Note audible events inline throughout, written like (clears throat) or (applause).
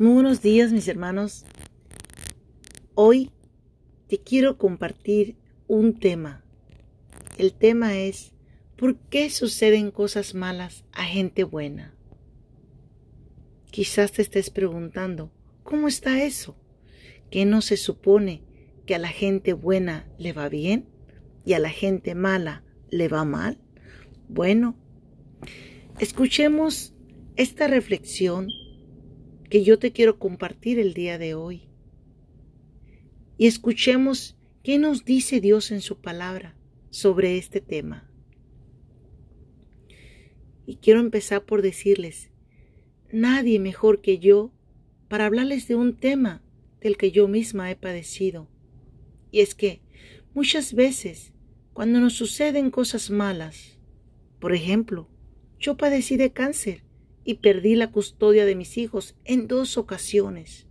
Muy buenos días mis hermanos. Hoy te quiero compartir un tema. El tema es ¿por qué suceden cosas malas a gente buena? Quizás te estés preguntando, ¿cómo está eso? ¿Que no se supone que a la gente buena le va bien y a la gente mala le va mal? Bueno, escuchemos esta reflexión que yo te quiero compartir el día de hoy. Y escuchemos qué nos dice Dios en su palabra sobre este tema. Y quiero empezar por decirles, nadie mejor que yo para hablarles de un tema del que yo misma he padecido. Y es que muchas veces, cuando nos suceden cosas malas, por ejemplo, yo padecí de cáncer y perdí la custodia de mis hijos en dos ocasiones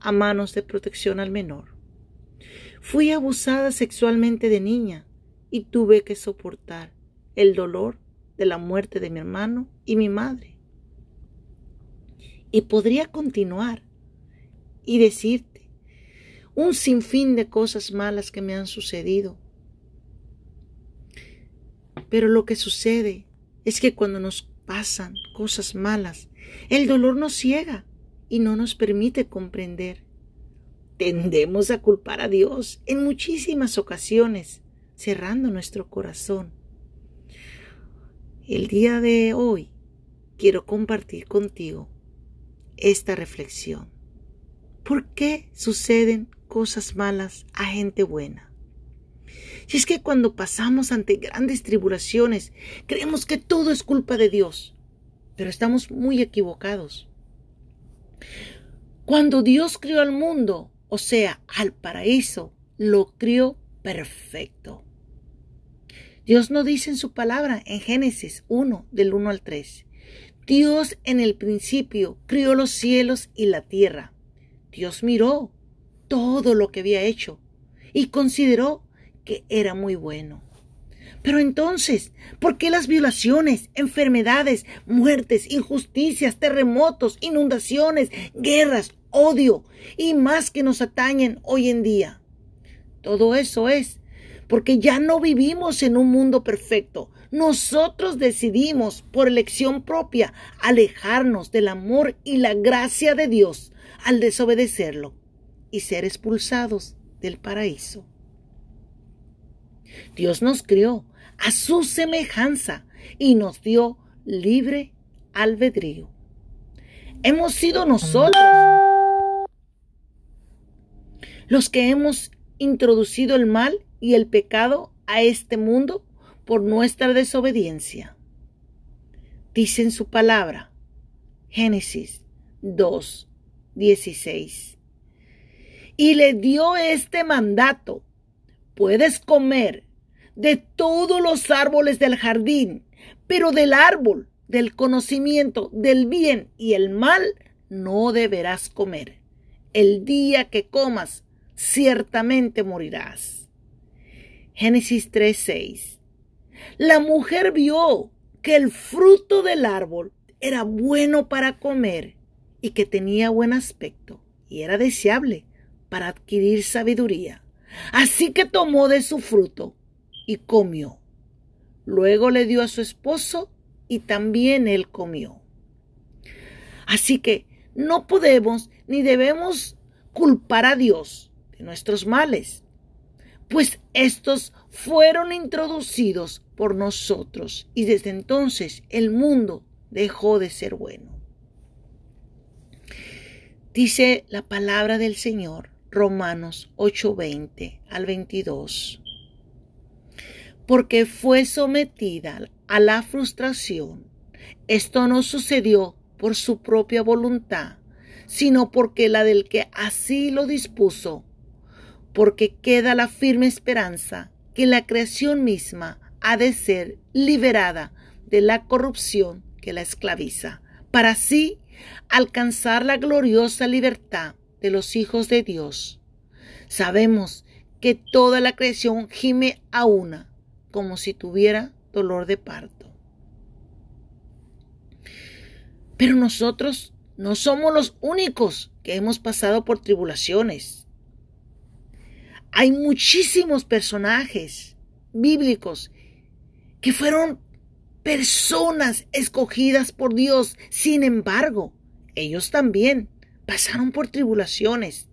a manos de protección al menor. Fui abusada sexualmente de niña y tuve que soportar el dolor de la muerte de mi hermano y mi madre. Y podría continuar y decirte un sinfín de cosas malas que me han sucedido. Pero lo que sucede es que cuando nos pasan cosas malas. El dolor nos ciega y no nos permite comprender. Tendemos a culpar a Dios en muchísimas ocasiones, cerrando nuestro corazón. El día de hoy quiero compartir contigo esta reflexión. ¿Por qué suceden cosas malas a gente buena? Si es que cuando pasamos ante grandes tribulaciones, creemos que todo es culpa de Dios, pero estamos muy equivocados. Cuando Dios crió al mundo, o sea, al paraíso, lo crió perfecto. Dios no dice en su palabra en Génesis 1, del 1 al 3. Dios en el principio crió los cielos y la tierra. Dios miró todo lo que había hecho y consideró era muy bueno. Pero entonces, ¿por qué las violaciones, enfermedades, muertes, injusticias, terremotos, inundaciones, guerras, odio y más que nos atañen hoy en día? Todo eso es porque ya no vivimos en un mundo perfecto. Nosotros decidimos por elección propia alejarnos del amor y la gracia de Dios al desobedecerlo y ser expulsados del paraíso. Dios nos crió a su semejanza y nos dio libre albedrío. Hemos sido nosotros los que hemos introducido el mal y el pecado a este mundo por nuestra desobediencia. Dice en su palabra, Génesis 2, 16. Y le dio este mandato, puedes comer de todos los árboles del jardín, pero del árbol del conocimiento del bien y el mal no deberás comer. El día que comas, ciertamente morirás. Génesis 3:6. La mujer vio que el fruto del árbol era bueno para comer y que tenía buen aspecto y era deseable para adquirir sabiduría. Así que tomó de su fruto y comió. Luego le dio a su esposo y también él comió. Así que no podemos ni debemos culpar a Dios de nuestros males, pues estos fueron introducidos por nosotros y desde entonces el mundo dejó de ser bueno. Dice la palabra del Señor, Romanos 8:20 al 22 porque fue sometida a la frustración. Esto no sucedió por su propia voluntad, sino porque la del que así lo dispuso, porque queda la firme esperanza que la creación misma ha de ser liberada de la corrupción que la esclaviza, para así alcanzar la gloriosa libertad de los hijos de Dios. Sabemos que toda la creación gime a una como si tuviera dolor de parto. Pero nosotros no somos los únicos que hemos pasado por tribulaciones. Hay muchísimos personajes bíblicos que fueron personas escogidas por Dios. Sin embargo, ellos también pasaron por tribulaciones.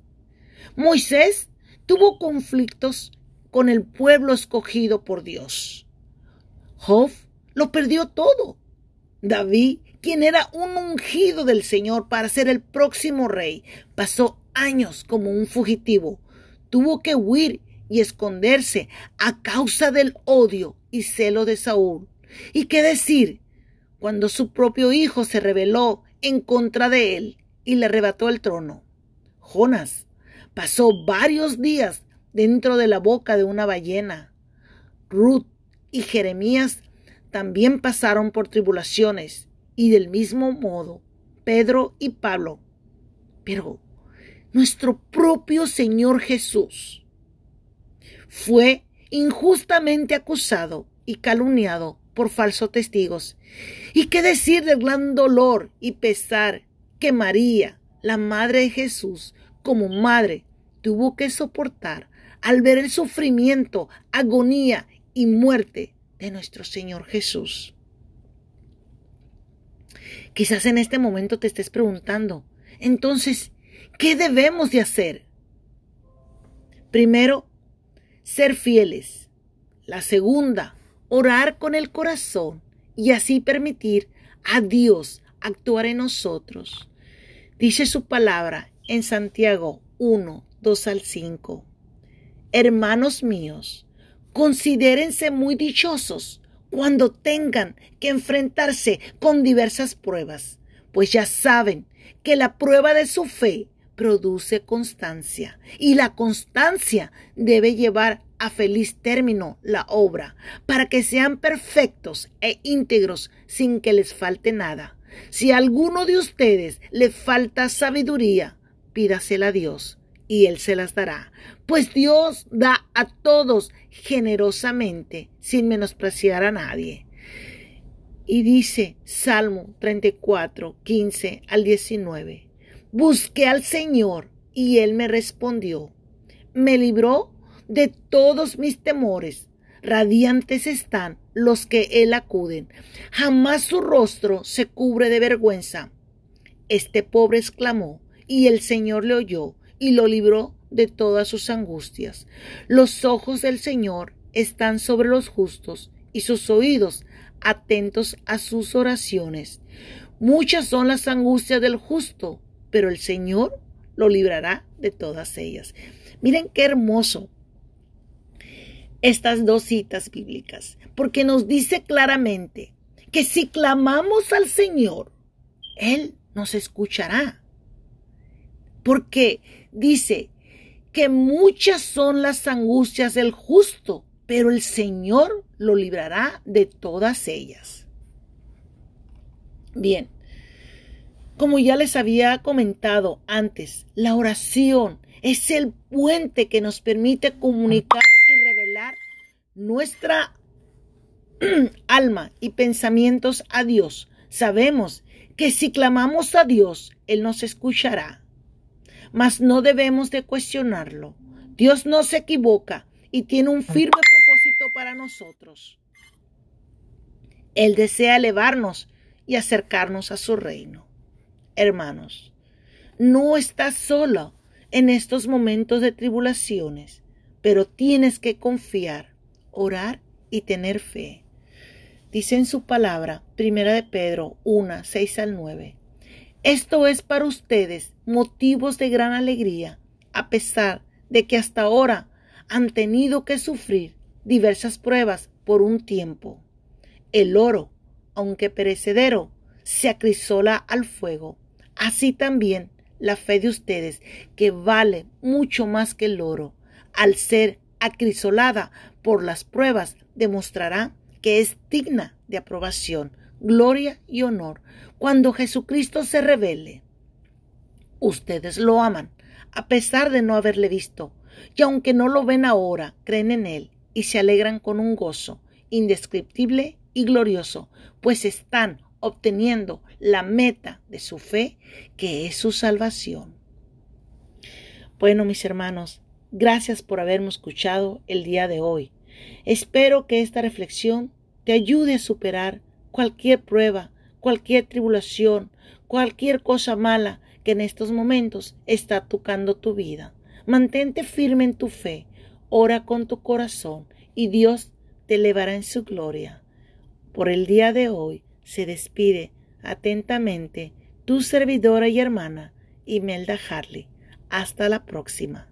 Moisés tuvo conflictos con el pueblo escogido por Dios. Job lo perdió todo. David, quien era un ungido del Señor para ser el próximo rey, pasó años como un fugitivo. Tuvo que huir y esconderse a causa del odio y celo de Saúl. ¿Y qué decir cuando su propio hijo se rebeló en contra de él y le arrebató el trono? Jonas pasó varios días dentro de la boca de una ballena. Ruth y Jeremías también pasaron por tribulaciones y del mismo modo Pedro y Pablo. Pero nuestro propio Señor Jesús fue injustamente acusado y calumniado por falsos testigos. ¿Y qué decir del gran dolor y pesar que María, la Madre de Jesús, como madre, tuvo que soportar al ver el sufrimiento, agonía y muerte de nuestro Señor Jesús? Quizás en este momento te estés preguntando, entonces, ¿qué debemos de hacer? Primero, ser fieles. La segunda, orar con el corazón y así permitir a Dios actuar en nosotros. Dice su palabra en Santiago 1, 2 al 5. Hermanos míos, considérense muy dichosos cuando tengan que enfrentarse con diversas pruebas, pues ya saben que la prueba de su fe produce constancia y la constancia debe llevar a feliz término la obra para que sean perfectos e íntegros sin que les falte nada. Si a alguno de ustedes le falta sabiduría, pídasela a Dios y Él se las dará, pues Dios da a todos generosamente sin menospreciar a nadie. Y dice Salmo 34, 15 al 19. Busqué al Señor y Él me respondió. Me libró de todos mis temores. Radiantes están los que Él acuden. Jamás su rostro se cubre de vergüenza. Este pobre exclamó, y el Señor le oyó y lo libró de todas sus angustias. Los ojos del Señor están sobre los justos y sus oídos atentos a sus oraciones. Muchas son las angustias del justo, pero el Señor lo librará de todas ellas. Miren qué hermoso estas dos citas bíblicas, porque nos dice claramente que si clamamos al Señor, Él nos escuchará. Porque dice que muchas son las angustias del justo, pero el Señor lo librará de todas ellas. Bien, como ya les había comentado antes, la oración es el puente que nos permite comunicar nuestra (clears throat) alma y pensamientos a Dios. Sabemos que si clamamos a Dios, Él nos escuchará. Mas no debemos de cuestionarlo. Dios no se equivoca y tiene un firme propósito para nosotros. Él desea elevarnos y acercarnos a su reino hermanos. No estás solo en estos momentos de tribulaciones, pero tienes que confiar, orar y tener fe. Dice en su palabra, primera de Pedro 1, 6 al 9. Esto es para ustedes motivos de gran alegría, a pesar de que hasta ahora han tenido que sufrir diversas pruebas por un tiempo. El oro, aunque perecedero, se acrisola al fuego Así también la fe de ustedes, que vale mucho más que el oro, al ser acrisolada por las pruebas, demostrará que es digna de aprobación, gloria y honor cuando Jesucristo se revele. Ustedes lo aman, a pesar de no haberle visto, y aunque no lo ven ahora, creen en él y se alegran con un gozo indescriptible y glorioso, pues están obteniendo la meta de su fe, que es su salvación. Bueno, mis hermanos, gracias por haberme escuchado el día de hoy. Espero que esta reflexión te ayude a superar cualquier prueba, cualquier tribulación, cualquier cosa mala que en estos momentos está tocando tu vida. Mantente firme en tu fe, ora con tu corazón y Dios te elevará en su gloria. Por el día de hoy se despide atentamente tu servidora y hermana Imelda Harley. Hasta la próxima.